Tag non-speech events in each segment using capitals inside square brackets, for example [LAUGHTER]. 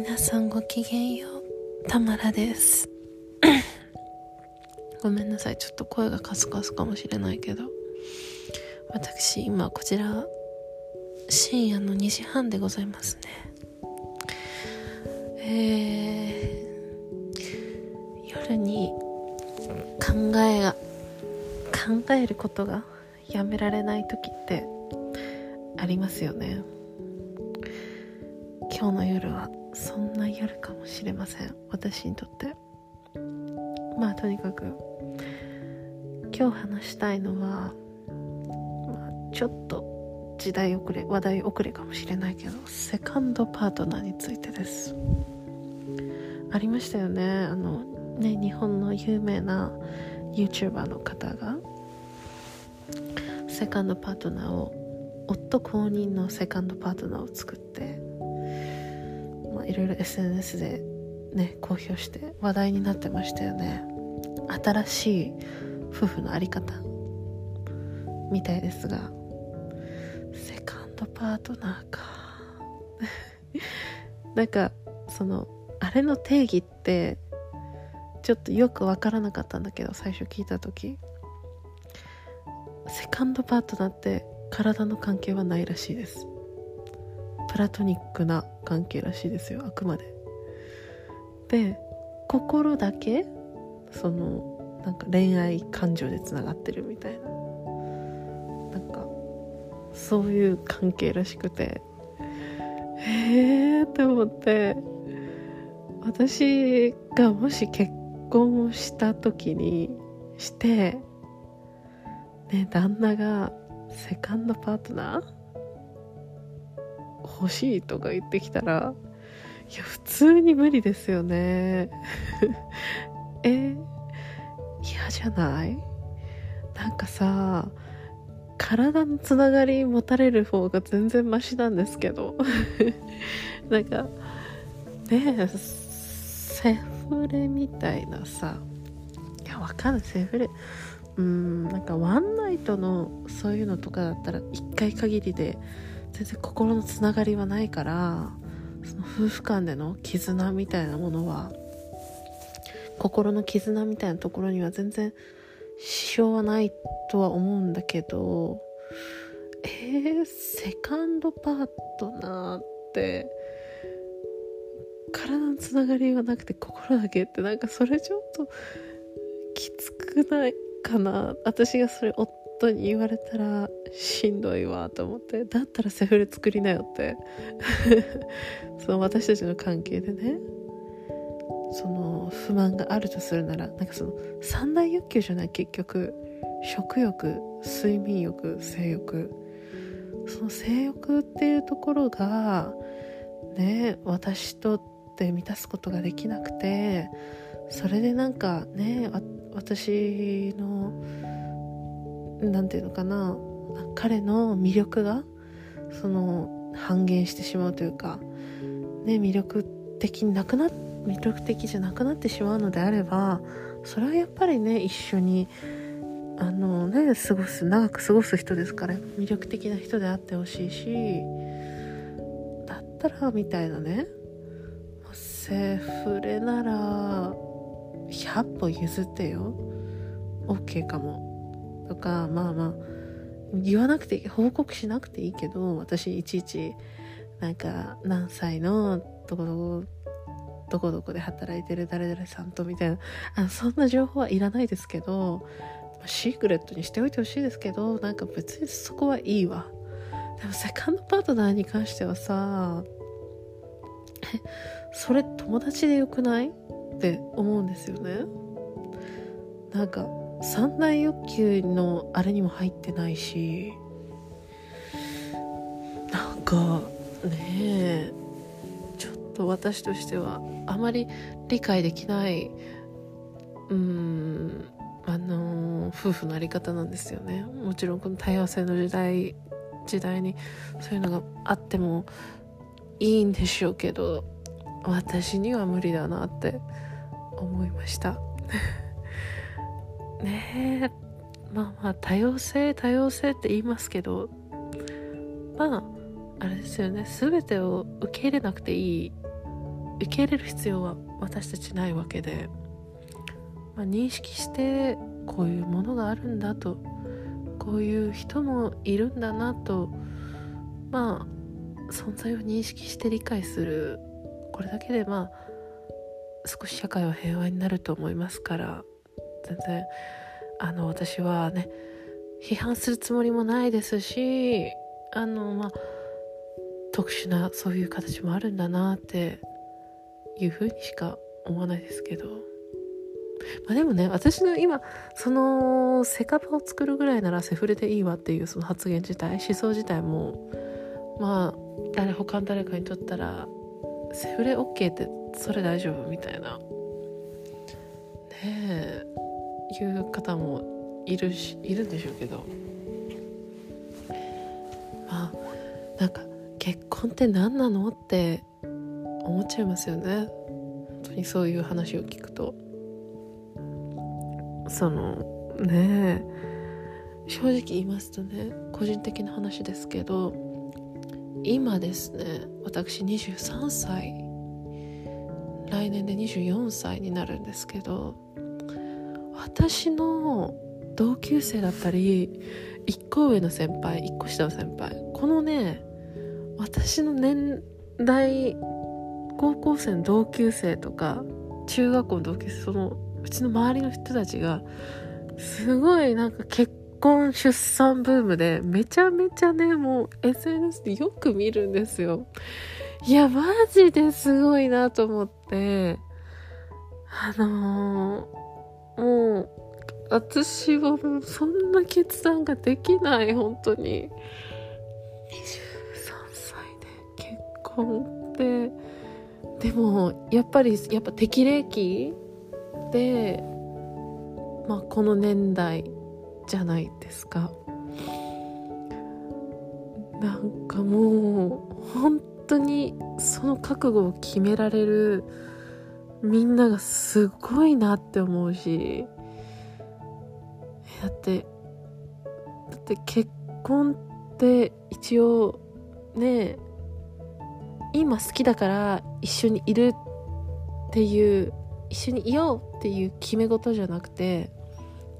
皆さんごきげんよう。たまらです。[COUGHS] ごめんなさい。ちょっと声がカスカスかもしれないけど。私今こちら深夜の2時半でございますね。えー、夜に考えが考えることがやめられない時ってありますよね。今日の夜は。そんな夜かもしれません。私にとって。まあとにかく今日話したいのは、まあ、ちょっと時代遅れ話題遅れかもしれないけどセカンドパートナーについてです。ありましたよね。あのね日本の有名な YouTuber の方がセカンドパートナーを夫公認のセカンドパートナーを作って、いろいろ SNS でね公表して話題になってましたよね。新しい夫婦の在り方みたいですが。セカンドパートナーか。[LAUGHS] なんかそのあれの定義ってちょっとよく分からなかったんだけど最初聞いた時。セカンドパートナーって体の関係はないらしいです。プラトニックな関係らしいですよあくまで。で心だけそのなんか恋愛感情でつながってるみたいな。なんかそういう関係らしくて。へえって思って。私がもし結婚をした時にしてね旦那がセカンドパートナー欲しいとか言ってきたらいや普通に無理ですよね。[LAUGHS] え嫌じゃない？なんかさ体のつながり持たれる方が全然マシなんですけど。[LAUGHS] なんかねえセフレみたいなさ。いやわかんない。セフレ。うんなんかワンナイトのそういうのとかだったら1回限りで全然心のつながりはないからその夫婦間での絆みたいなものは心の絆みたいなところには全然支障はないとは思うんだけどえー、セカンドパートナーって体のつながりはなくて心だけってなんかそれちょっときつくないかな。私がそれ夫夫に言われたらしんどいわと思って。だったらセフレ作りなよって。[LAUGHS] その私たちの関係でね。その不満があるとするならなんかその三大欲求じゃない結局。食欲睡眠欲性欲。その性欲っていうところがね私とって満たすことができなくてそれでなんかね私の何て言うのかな。彼の魅力がその半減してしまうというか、ね、魅力的なくな魅力的じゃなくなってしまうのであればそれはやっぱりね一緒にあのね過ごす長く過ごす人ですから魅力的な人であってほしいしだったらみたいなねセフレなら100歩譲ってよ。OK かも。とかまあまあ言わなくて報告しなくていいけど私いちいちなんか何歳のどこどこどこどこで働いてる誰々さんとみたいなあそんな情報はいらないですけどシークレットにしておいてほしいですけどなんか別にそこはいいわ。でもセカンドパートナーに関してはさえ [LAUGHS] それ友達でよくない？って思うんですよね。なんか三大欲求のあれにも入ってないしなんかねえちょっと私としてはあまり理解できないうんあの夫婦のあり方なんですよね。もちろんこの多様性の時代時代にそういうのがあってもいいんでしょうけど私には無理だなって思いました。ねえ。まあまあ多様性多様性って言いますけどまああれですよね。全てを受け入れなくていい受け入れる必要は私たちないわけで、まあ、認識してこういうものがあるんだとこういう人もいるんだなとまあ存在を認識して理解する。これだけでまあ少し社会は平和になると思いますから全然あの私はね批判するつもりもないですしあのまあ特殊なそういう形もあるんだなっていうふうにしか思わないですけど。まあでもね私の今そのセカパを作るぐらいならセフレでいいわっていうその発言自体思想自体もまあ誰他の誰かにとったらセフレ OK ってそれ大丈夫みたいな。ねえ。いう方もいるしいるんでしょうけど。まあなんか結婚って何なのって思っちゃいますよね。本当にそういう話を聞くと。そのね正直言いますとね個人的な話ですけど今ですね私23歳。来年で24歳になるんですけど私の同級生だったり1個上の先輩1個下の先輩このね私の年代高校生の同級生とか中学校の同級生そのうちの周りの人たちがすごいなんか結婚出産ブームでめちゃめちゃねもう SNS でよく見るんですよ。いやマジですごいなと思ってあのー、もう私はもうそんな決断ができない本当に。23歳で結婚ってでもやっぱりやっぱ適齢期でまあこの年代じゃないですか。なんかもう本当にその覚悟を決められるみんながすごいなって思うし。だってだって結婚って一応ね今好きだから一緒にいるっていう一緒にいようっていう決め事じゃなくて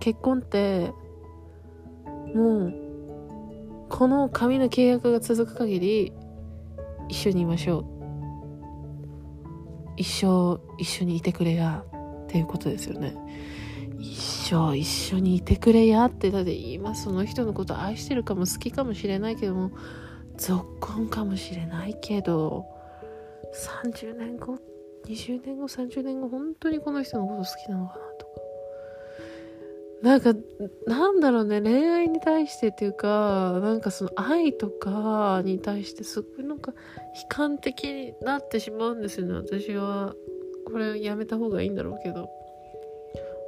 結婚ってもうこの紙の契約が続く限り一緒にいましょう。一生一緒にいてくれやっていうことですよね。一生一緒にいてくれやってだって今その人のこと愛してるかも好きかもしれないけども続婚かもしれないけど30年後20年後30年後本当にこの人のこと好きなのかな。なんかなんだろうね恋愛に対してっていうかなんかその愛とかに対してすごいなんか悲観的になってしまうんですよね私は。これやめた方がいいんだろうけど、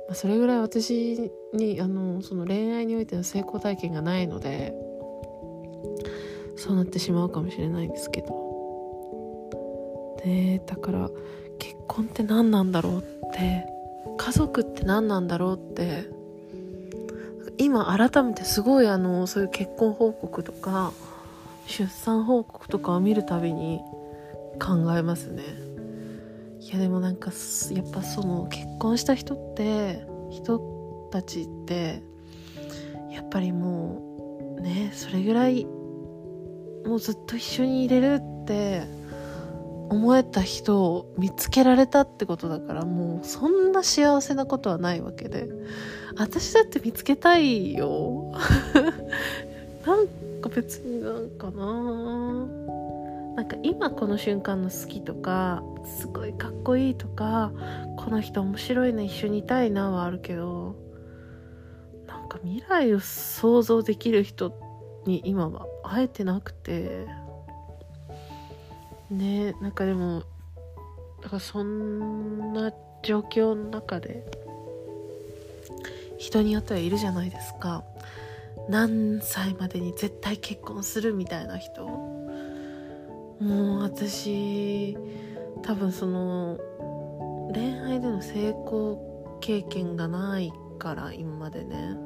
まあ、それぐらい私にあのその恋愛においての成功体験がないのでそうなってしまうかもしれないんですけど。でだから結婚って何なんだろうって家族って何なんだろうって今改めてすごいあのそういう結婚報告とか出産報告とかを見るたびに考えますね。いやでもなんかやっぱその結婚した人って人たちってやっぱりもうねそれぐらいもうずっと一緒にいれるって思えた人を見つけられたってことだからもうそんな幸せなことはないわけで。私だって見つけたいよ。[LAUGHS] なんか別になんかな。なんか今この瞬間の好きとかすごいかっこいいとかこの人面白いな一緒にいたいなはあるけどなんか未来を想像できる人に今は会えてなくて。ねなんかでもだからそんな状況の中で人によってはいるじゃないですか。何歳までに絶対結婚するみたいな人。もう私多分その恋愛での成功経験がないから今までね。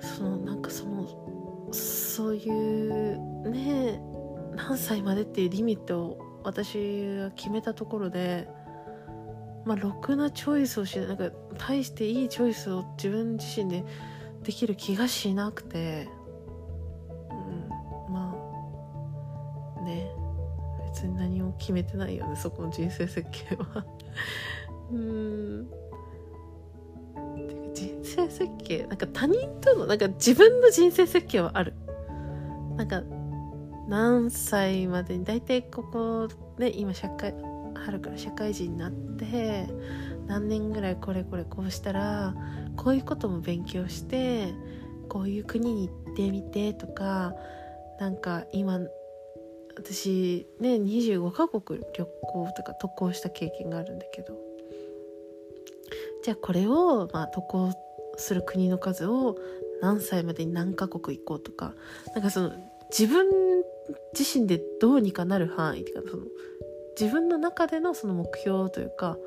そのなんかそのそういうね何歳までっていうリミットを私が決めたところでまあろくなチョイスをしないなんか大していいチョイスを自分自身でできる気がしなくてうんまあね別に何も決めてないよねそこの人生設計は。[LAUGHS] うん。てか人生設計なんか他人とのなんか自分の人生設計はある。なんか何歳までに大体ここね今社会春から社会人になって何年ぐらいこれこれこうしたらこういうことも勉強してこういう国に行ってみてとかなんか今私ね25カ国旅行とか渡航した経験があるんだけど。じゃあこれを、まあ、渡航する国の数を何歳までに何カ国行こうとかなんかその自分自身でどうにかなる範囲っていうかその自分の中でのその目標というか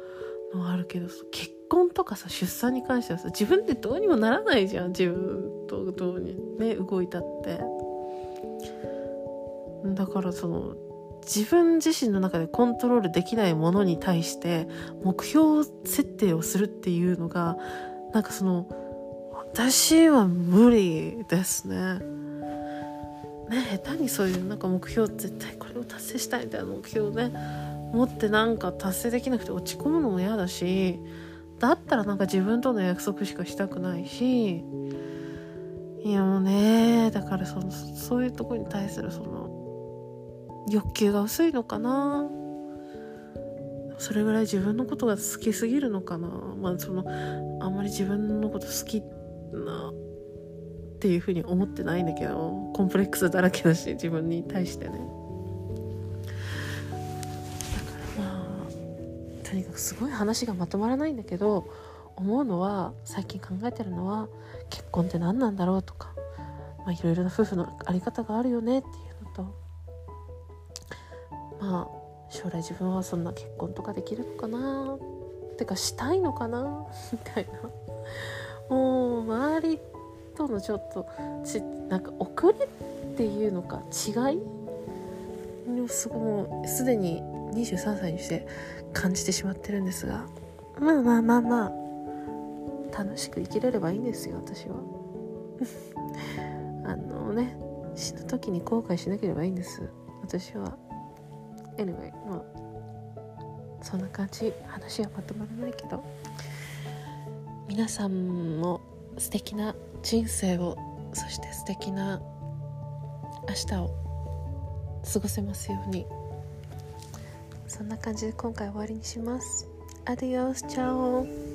のあるけど結婚とかさ出産に関してはさ自分でどうにもならないじゃん自分とどうにね動いたってだからその自分自身の中でコントロールできないものに対して目標設定をするっていうのがなんかその私は無理ですね。ね下手にそういうなんか目標絶対これを達成したいみたいな目標をね持ってなんか達成できなくて落ち込むのも嫌だしだったらなんか自分との約束しかしたくないしいやもうねだからそのそういうとこに対するその欲求が薄いのかな。それぐらい自分のことが好きすぎるのかな。まあそのあんまり自分のこと好きなっていうふうに思ってないんだけどコンプレックスだらけだし自分に対してね。だからまあとにかくすごい話がまとまらないんだけど思うのは最近考えてるのは結婚って何なんだろうとかいろいろな夫婦のあり方があるよねっていうのとまあ将来自分はそんな結婚とかできるのかな？ってかしたいのかな？みたいな。とのちょっとちなんか遅れっていうのか違いすごもうすでに23歳にして感じてしまってるんですがまあまあまあまあ楽しく生きれればいいんですよ私は。[LAUGHS] あのね死ぬ時に後悔しなければいいんです私は。Anyway まあそんな感じ。話はまとまらないけど。皆さんも素敵な人生をそして素敵な明日を過ごせますように。そんな感じで今回終わりにします。アディオスチャオ。